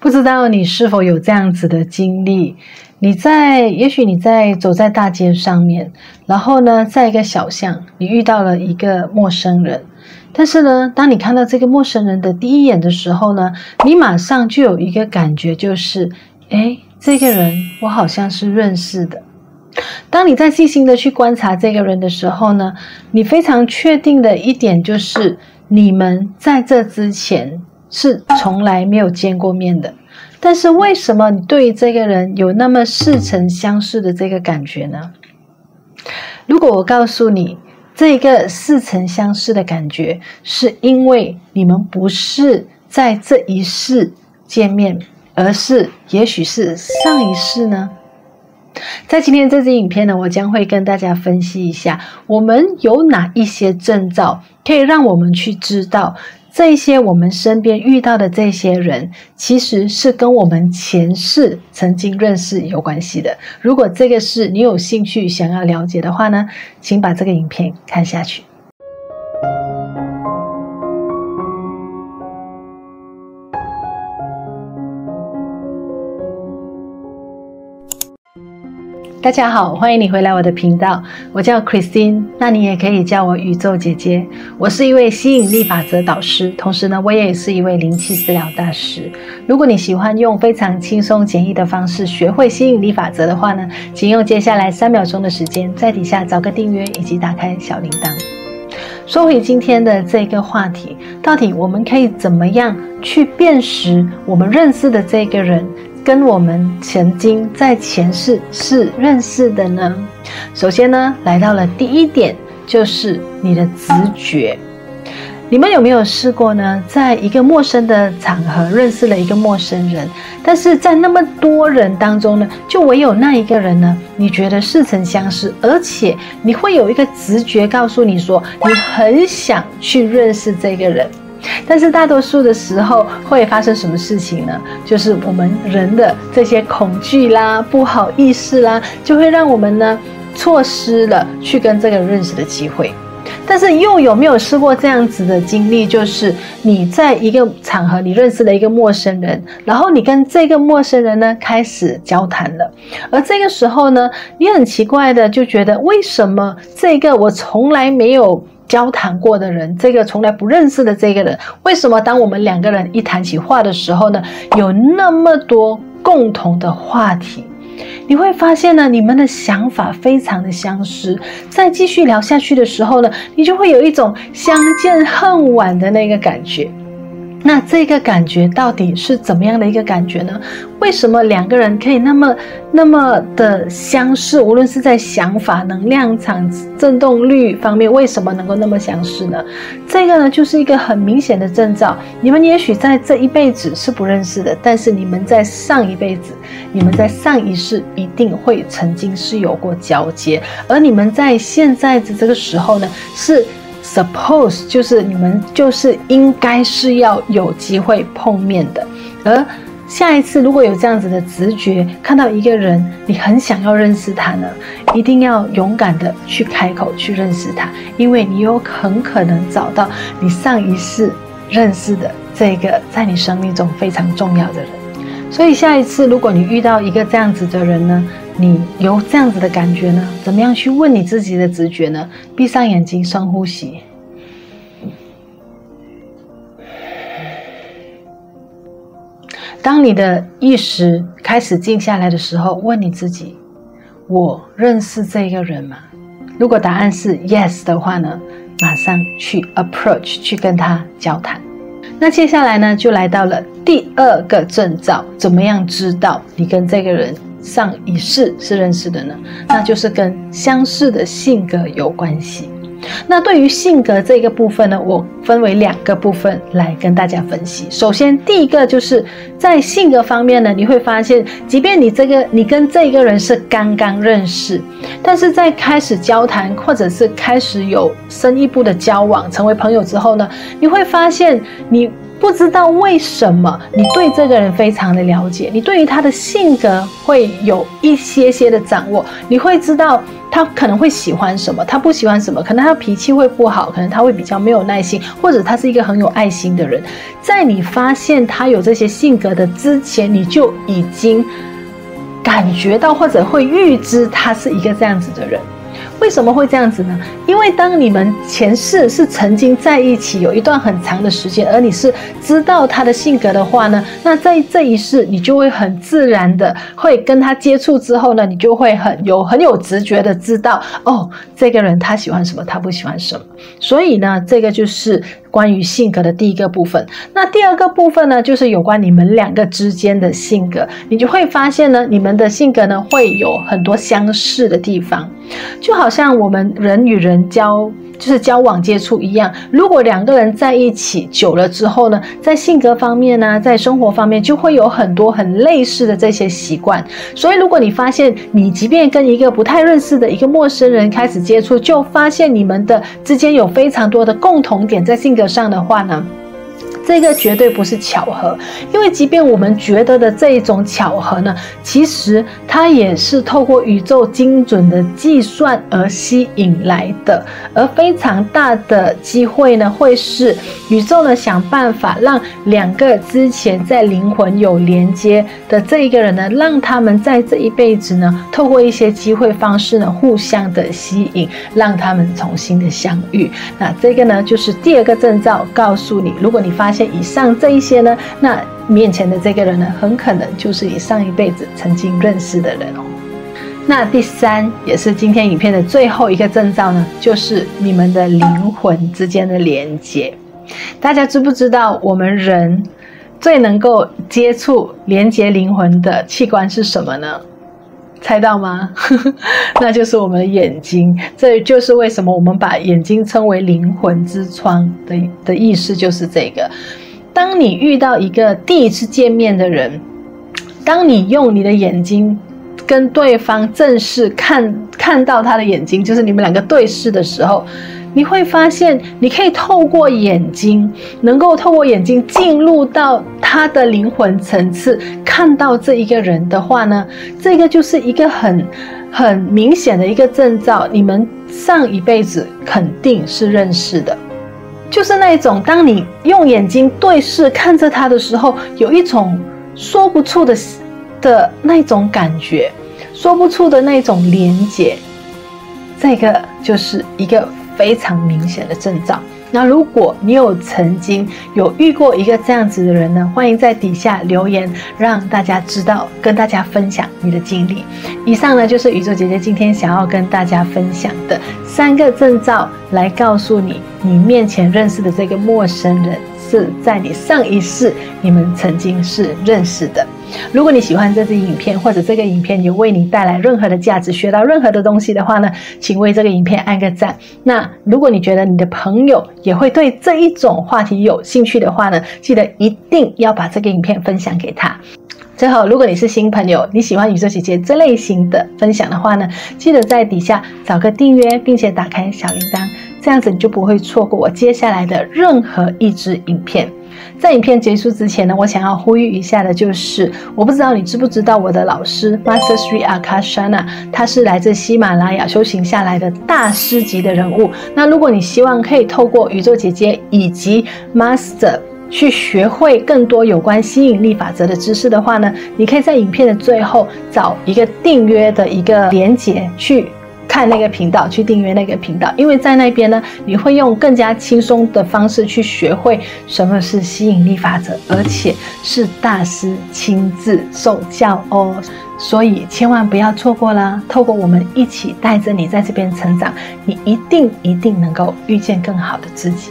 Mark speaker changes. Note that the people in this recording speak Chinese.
Speaker 1: 不知道你是否有这样子的经历？你在，也许你在走在大街上面，然后呢，在一个小巷，你遇到了一个陌生人。但是呢，当你看到这个陌生人的第一眼的时候呢，你马上就有一个感觉，就是，诶，这个人我好像是认识的。当你在细心的去观察这个人的时候呢，你非常确定的一点就是，你们在这之前。是从来没有见过面的，但是为什么你对这个人有那么似曾相识的这个感觉呢？如果我告诉你，这个似曾相识的感觉，是因为你们不是在这一世见面，而是也许是上一世呢？在今天这支影片呢，我将会跟大家分析一下，我们有哪一些征兆，可以让我们去知道。这些我们身边遇到的这些人，其实是跟我们前世曾经认识有关系的。如果这个事你有兴趣想要了解的话呢，请把这个影片看下去。大家好，欢迎你回来我的频道。我叫 Christine，那你也可以叫我宇宙姐姐。我是一位吸引力法则导师，同时呢，我也是一位灵气治疗大师。如果你喜欢用非常轻松简易的方式学会吸引力法则的话呢，请用接下来三秒钟的时间，在底下找个订阅以及打开小铃铛。说回今天的这个话题，到底我们可以怎么样去辨识我们认识的这个人？跟我们曾经在前世是认识的呢？首先呢，来到了第一点，就是你的直觉。你们有没有试过呢？在一个陌生的场合认识了一个陌生人，但是在那么多人当中呢，就唯有那一个人呢，你觉得似曾相识，而且你会有一个直觉告诉你说，你很想去认识这个人。但是大多数的时候会发生什么事情呢？就是我们人的这些恐惧啦、不好意思啦，就会让我们呢错失了去跟这个人认识的机会。但是又有没有试过这样子的经历？就是你在一个场合，你认识了一个陌生人，然后你跟这个陌生人呢开始交谈了，而这个时候呢，你很奇怪的就觉得，为什么这个我从来没有。交谈过的人，这个从来不认识的这个人，为什么当我们两个人一谈起话的时候呢，有那么多共同的话题？你会发现呢，你们的想法非常的相似。再继续聊下去的时候呢，你就会有一种相见恨晚的那个感觉。那这个感觉到底是怎么样的一个感觉呢？为什么两个人可以那么那么的相似？无论是在想法、能量场、振动率方面，为什么能够那么相似呢？这个呢，就是一个很明显的征兆。你们也许在这一辈子是不认识的，但是你们在上一辈子，你们在上一世一定会曾经是有过交接，而你们在现在的这个时候呢，是。Suppose 就是你们就是应该是要有机会碰面的，而下一次如果有这样子的直觉，看到一个人，你很想要认识他呢，一定要勇敢的去开口去认识他，因为你有很可能找到你上一世认识的这个在你生命中非常重要的人。所以下一次如果你遇到一个这样子的人呢，你有这样子的感觉呢？怎么样去问你自己的直觉呢？闭上眼睛，深呼吸。当你的意识开始静下来的时候，问你自己：我认识这个人吗？如果答案是 yes 的话呢，马上去 approach 去跟他交谈。那接下来呢，就来到了第二个征兆，怎么样知道你跟这个人？上一世是认识的呢，那就是跟相似的性格有关系。那对于性格这个部分呢，我分为两个部分来跟大家分析。首先，第一个就是在性格方面呢，你会发现，即便你这个你跟这一个人是刚刚认识，但是在开始交谈或者是开始有深一步的交往，成为朋友之后呢，你会发现你。不知道为什么你对这个人非常的了解，你对于他的性格会有一些些的掌握，你会知道他可能会喜欢什么，他不喜欢什么，可能他脾气会不好，可能他会比较没有耐心，或者他是一个很有爱心的人。在你发现他有这些性格的之前，你就已经感觉到或者会预知他是一个这样子的人。为什么会这样子呢？因为当你们前世是曾经在一起有一段很长的时间，而你是知道他的性格的话呢，那在这一世你就会很自然的会跟他接触之后呢，你就会很有很有直觉的知道哦，这个人他喜欢什么，他不喜欢什么。所以呢，这个就是关于性格的第一个部分。那第二个部分呢，就是有关你们两个之间的性格，你就会发现呢，你们的性格呢会有很多相似的地方。就好像我们人与人交，就是交往接触一样，如果两个人在一起久了之后呢，在性格方面呢，在生活方面就会有很多很类似的这些习惯。所以，如果你发现你即便跟一个不太认识的一个陌生人开始接触，就发现你们的之间有非常多的共同点在性格上的话呢，这个绝对不是巧合，因为即便我们觉得的这一种巧合呢，其实它也是透过宇宙精准的计算而吸引来的，而非常大的机会呢，会是宇宙呢想办法让两个之前在灵魂有连接的这一个人呢，让他们在这一辈子呢，透过一些机会方式呢，互相的吸引，让他们重新的相遇。那这个呢，就是第二个征兆，告诉你，如果你发发现以上这一些呢，那面前的这个人呢，很可能就是你上一辈子曾经认识的人哦。那第三，也是今天影片的最后一个征兆呢，就是你们的灵魂之间的连接。大家知不知道，我们人最能够接触、连接灵魂的器官是什么呢？猜到吗？那就是我们的眼睛。这就是为什么我们把眼睛称为灵魂之窗的的意思，就是这个。当你遇到一个第一次见面的人，当你用你的眼睛跟对方正视看，看到他的眼睛，就是你们两个对视的时候。你会发现，你可以透过眼睛，能够透过眼睛进入到他的灵魂层次，看到这一个人的话呢，这个就是一个很很明显的一个征兆，你们上一辈子肯定是认识的，就是那种当你用眼睛对视看着他的时候，有一种说不出的的那种感觉，说不出的那种连结，这个就是一个。非常明显的征兆。那如果你有曾经有遇过一个这样子的人呢，欢迎在底下留言，让大家知道，跟大家分享你的经历。以上呢，就是宇宙姐姐今天想要跟大家分享的三个征兆，来告诉你，你面前认识的这个陌生人是在你上一世你们曾经是认识的。如果你喜欢这支影片，或者这个影片有为你带来任何的价值，学到任何的东西的话呢，请为这个影片按个赞。那如果你觉得你的朋友也会对这一种话题有兴趣的话呢，记得一定要把这个影片分享给他。最后，如果你是新朋友，你喜欢宇宙姐姐这类型的分享的话呢，记得在底下找个订阅，并且打开小铃铛，这样子你就不会错过我接下来的任何一支影片。在影片结束之前呢，我想要呼吁一下的就是，我不知道你知不知道我的老师 Master Sri Akashana，他是来自喜马拉雅修行下来的大师级的人物。那如果你希望可以透过宇宙姐姐以及 Master 去学会更多有关吸引力法则的知识的话呢，你可以在影片的最后找一个订阅的一个连结去。看那个频道，去订阅那个频道，因为在那边呢，你会用更加轻松的方式去学会什么是吸引力法则，而且是大师亲自受教哦，所以千万不要错过啦！透过我们一起带着你在这边成长，你一定一定能够遇见更好的自己。